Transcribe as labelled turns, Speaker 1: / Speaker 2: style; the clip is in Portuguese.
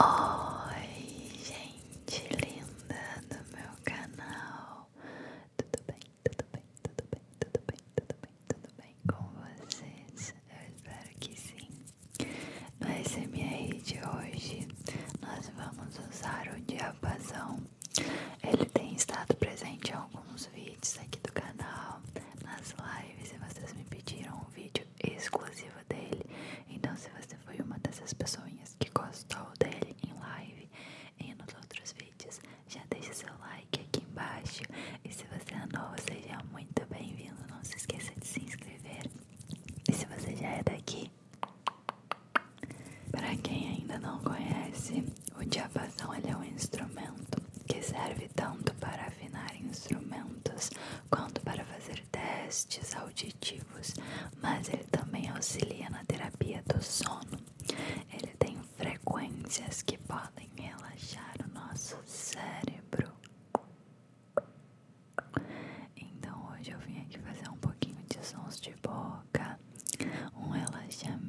Speaker 1: 哦。Sons de boca, um relaxamento